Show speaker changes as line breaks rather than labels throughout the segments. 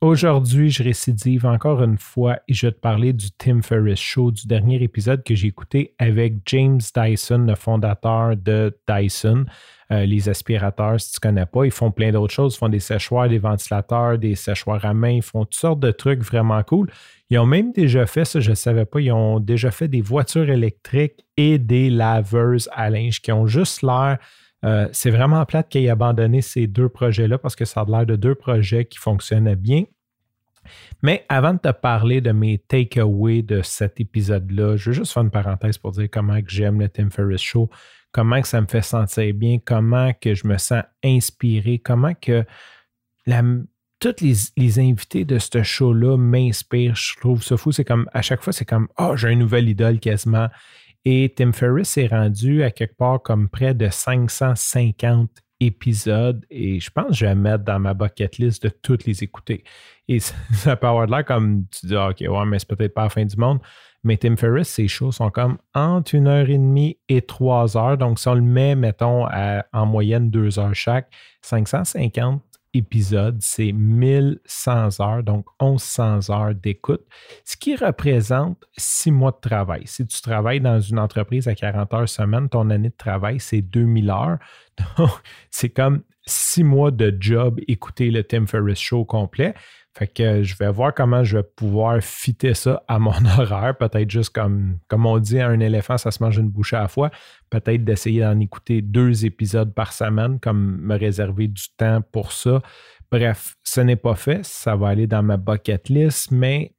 Aujourd'hui, je récidive encore une fois et je vais te parler du Tim Ferriss Show, du dernier épisode que j'ai écouté avec James Dyson, le fondateur de Dyson. Euh, les aspirateurs, si tu ne connais pas, ils font plein d'autres choses. Ils font des séchoirs, des ventilateurs, des séchoirs à main, ils font toutes sortes de trucs vraiment cool. Ils ont même déjà fait, ça je ne savais pas, ils ont déjà fait des voitures électriques et des laveuses à linge qui ont juste l'air euh, c'est vraiment plate qu'il ait abandonné ces deux projets-là parce que ça a l'air de deux projets qui fonctionnaient bien. Mais avant de te parler de mes takeaways de cet épisode-là, je veux juste faire une parenthèse pour dire comment j'aime le Tim Ferriss Show, comment que ça me fait sentir bien, comment je me sens inspiré, comment que tous les, invités de ce show-là m'inspirent. Je trouve ça fou. C'est comme à chaque fois, c'est comme Oh, j'ai une nouvelle idole quasiment. Et Tim Ferriss est rendu à quelque part comme près de 550 épisodes et je pense que je vais mettre dans ma bucket list de toutes les écouter. Et ça peut avoir l'air comme tu dis, OK, ouais, mais c'est peut-être pas la fin du monde. Mais Tim Ferriss, ses shows sont comme entre une heure et demie et trois heures. Donc, si on le met, mettons, en moyenne deux heures chaque, 550 épisode, c'est 1100 heures, donc 1100 heures d'écoute, ce qui représente six mois de travail. Si tu travailles dans une entreprise à 40 heures semaine, ton année de travail, c'est 2000 heures. Donc, c'est comme six mois de job écouter le Tim Ferriss Show complet. Fait que je vais voir comment je vais pouvoir fitter ça à mon horaire. Peut-être juste comme, comme on dit, un éléphant, ça se mange une bouchée à la fois. Peut-être d'essayer d'en écouter deux épisodes par semaine, comme me réserver du temps pour ça. Bref, ce n'est pas fait. Ça va aller dans ma bucket list, mais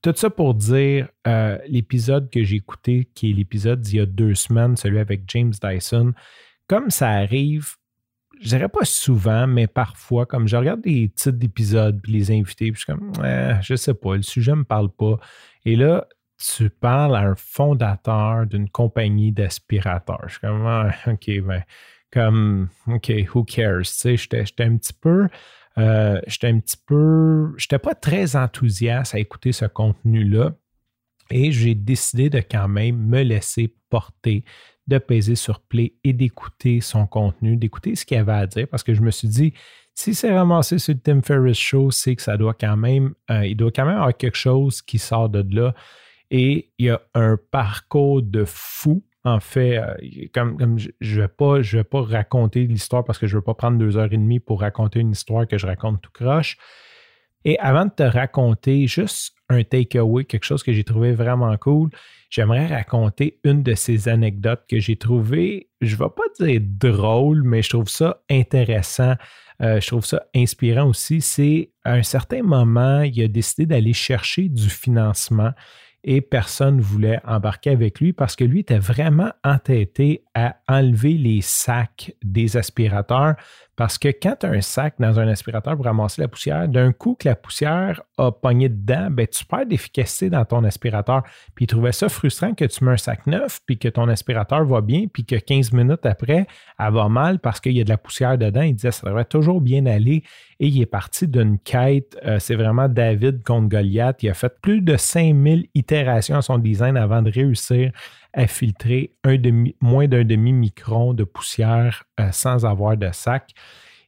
tout ça pour dire euh, l'épisode que j'ai écouté, qui est l'épisode d'il y a deux semaines, celui avec James Dyson, comme ça arrive je dirais pas souvent, mais parfois, comme je regarde des titres d'épisodes, puis les invités, puis je suis comme, eh, je sais pas, le sujet me parle pas. Et là, tu parles à un fondateur d'une compagnie d'aspirateurs. Je suis comme, ah, OK, ben, comme, OK, who cares? Tu sais, j'étais un petit peu, euh, j'étais un petit peu, j'étais pas très enthousiaste à écouter ce contenu-là. Et j'ai décidé de quand même me laisser porter de peser sur play et d'écouter son contenu, d'écouter ce qu'il avait à dire, parce que je me suis dit, si c'est ramassé sur le Tim Ferriss Show, c'est que ça doit quand même, euh, il doit quand même avoir quelque chose qui sort de là. Et il y a un parcours de fou. En fait, euh, comme, je ne vais pas raconter l'histoire parce que je ne veux pas prendre deux heures et demie pour raconter une histoire que je raconte tout croche. Et avant de te raconter juste un takeaway, quelque chose que j'ai trouvé vraiment cool, j'aimerais raconter une de ces anecdotes que j'ai trouvées, je ne vais pas dire drôle, mais je trouve ça intéressant. Euh, je trouve ça inspirant aussi. C'est à un certain moment, il a décidé d'aller chercher du financement et personne ne voulait embarquer avec lui parce que lui était vraiment entêté à enlever les sacs des aspirateurs parce que quand un sac dans un aspirateur pour ramasser la poussière, d'un coup que la poussière a pogné dedans, ben, tu d'efficacité dans ton aspirateur. Puis il trouvait ça frustrant que tu mets un sac neuf, puis que ton aspirateur va bien, puis que 15 minutes après, elle va mal parce qu'il y a de la poussière dedans. Il disait ça devrait toujours bien aller. Et il est parti d'une quête. Euh, c'est vraiment David contre Goliath. Il a fait plus de 5000 itérations à son design avant de réussir à filtrer moins d'un demi-micron de poussière euh, sans avoir de sac.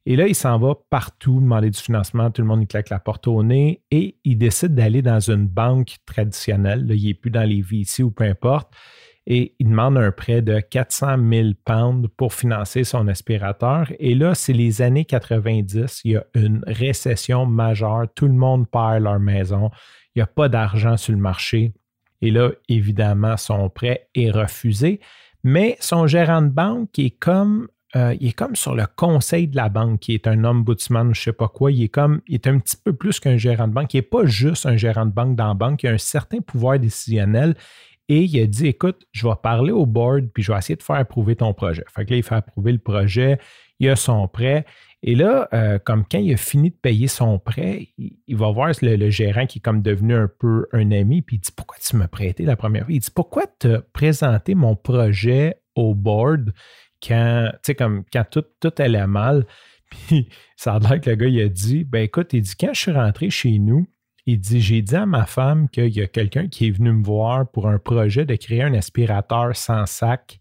Et là, il s'en va partout demander du financement. Tout le monde lui claque la porte au nez et il décide d'aller dans une banque traditionnelle. il n'est plus dans les VC ou peu importe. Et il demande un prêt de 400 000 pounds pour financer son aspirateur. Et là, c'est les années 90. Il y a une récession majeure. Tout le monde perd leur maison. Il n'y a pas d'argent sur le marché. Et là, évidemment, son prêt est refusé. Mais son gérant de banque est comme euh, il est comme sur le conseil de la banque, qui est un ombudsman, je ne sais pas quoi. Il est comme, il est un petit peu plus qu'un gérant de banque. Il n'est pas juste un gérant de banque dans la banque. Il a un certain pouvoir décisionnel. Et il a dit, écoute, je vais parler au board, puis je vais essayer de faire approuver ton projet. Fait que là, il fait approuver le projet. Il a son prêt. Et là, euh, comme quand il a fini de payer son prêt, il, va voir le, gérant qui est comme devenu un peu un ami, puis il dit Pourquoi tu m'as prêté la première fois? Il dit Pourquoi te présenter mon projet au board quand, comme, quand tout, tout allait mal Puis ça a l'air que le gars, il a dit Ben écoute, il dit, quand je suis rentré chez nous, il dit J'ai dit à ma femme qu'il y a quelqu'un qui est venu me voir pour un projet de créer un aspirateur sans sac.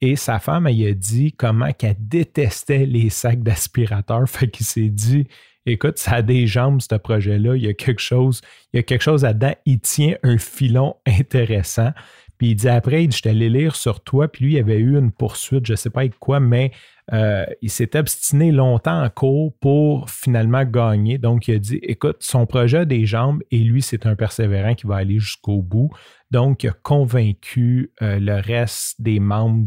Et sa femme, elle a dit comment qu'elle détestait les sacs d'aspirateur. Fait qu'il s'est dit Écoute, ça a des jambes, ce projet-là. Il y a quelque chose, il y a quelque chose là-dedans. Il tient un filon intéressant. Puis il dit après, il dit, allé lire sur toi, puis lui, il avait eu une poursuite, je ne sais pas avec quoi, mais euh, il s'est obstiné longtemps en cours pour finalement gagner. Donc, il a dit, écoute, son projet a des jambes et lui, c'est un persévérant qui va aller jusqu'au bout. Donc, il a convaincu euh, le reste des membres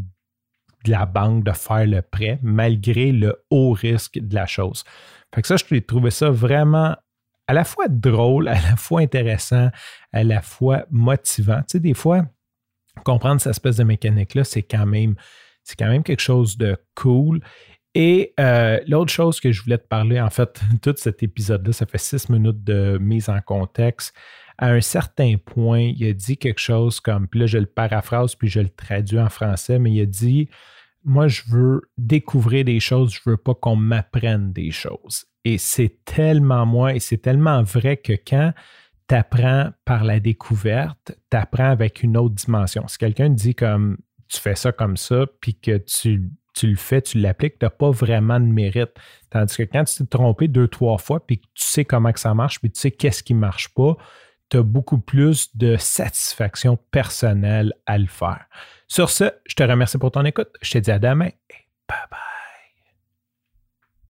de la banque de faire le prêt, malgré le haut risque de la chose. Fait que ça, je trouvais ça vraiment à la fois drôle, à la fois intéressant, à la fois motivant. Tu sais, des fois, comprendre cette espèce de mécanique-là, c'est quand même quand même quelque chose de cool. Et euh, l'autre chose que je voulais te parler, en fait, tout cet épisode-là, ça fait six minutes de mise en contexte. À un certain point, il a dit quelque chose comme, puis là, je le paraphrase, puis je le traduis en français, mais il a dit Moi, je veux découvrir des choses, je veux pas qu'on m'apprenne des choses. Et c'est tellement moi, et c'est tellement vrai que quand tu apprends par la découverte, tu apprends avec une autre dimension. Si quelqu'un dit comme tu fais ça comme ça, puis que tu, le fais, tu l'appliques, tu n'as pas vraiment de mérite. Tandis que quand tu t'es trompé deux, trois fois, puis que tu sais comment que ça marche, puis tu sais qu'est-ce qui ne marche pas, tu as beaucoup plus de satisfaction personnelle à le faire. Sur ce, je te remercie pour ton écoute. Je te dis à demain et bye bye.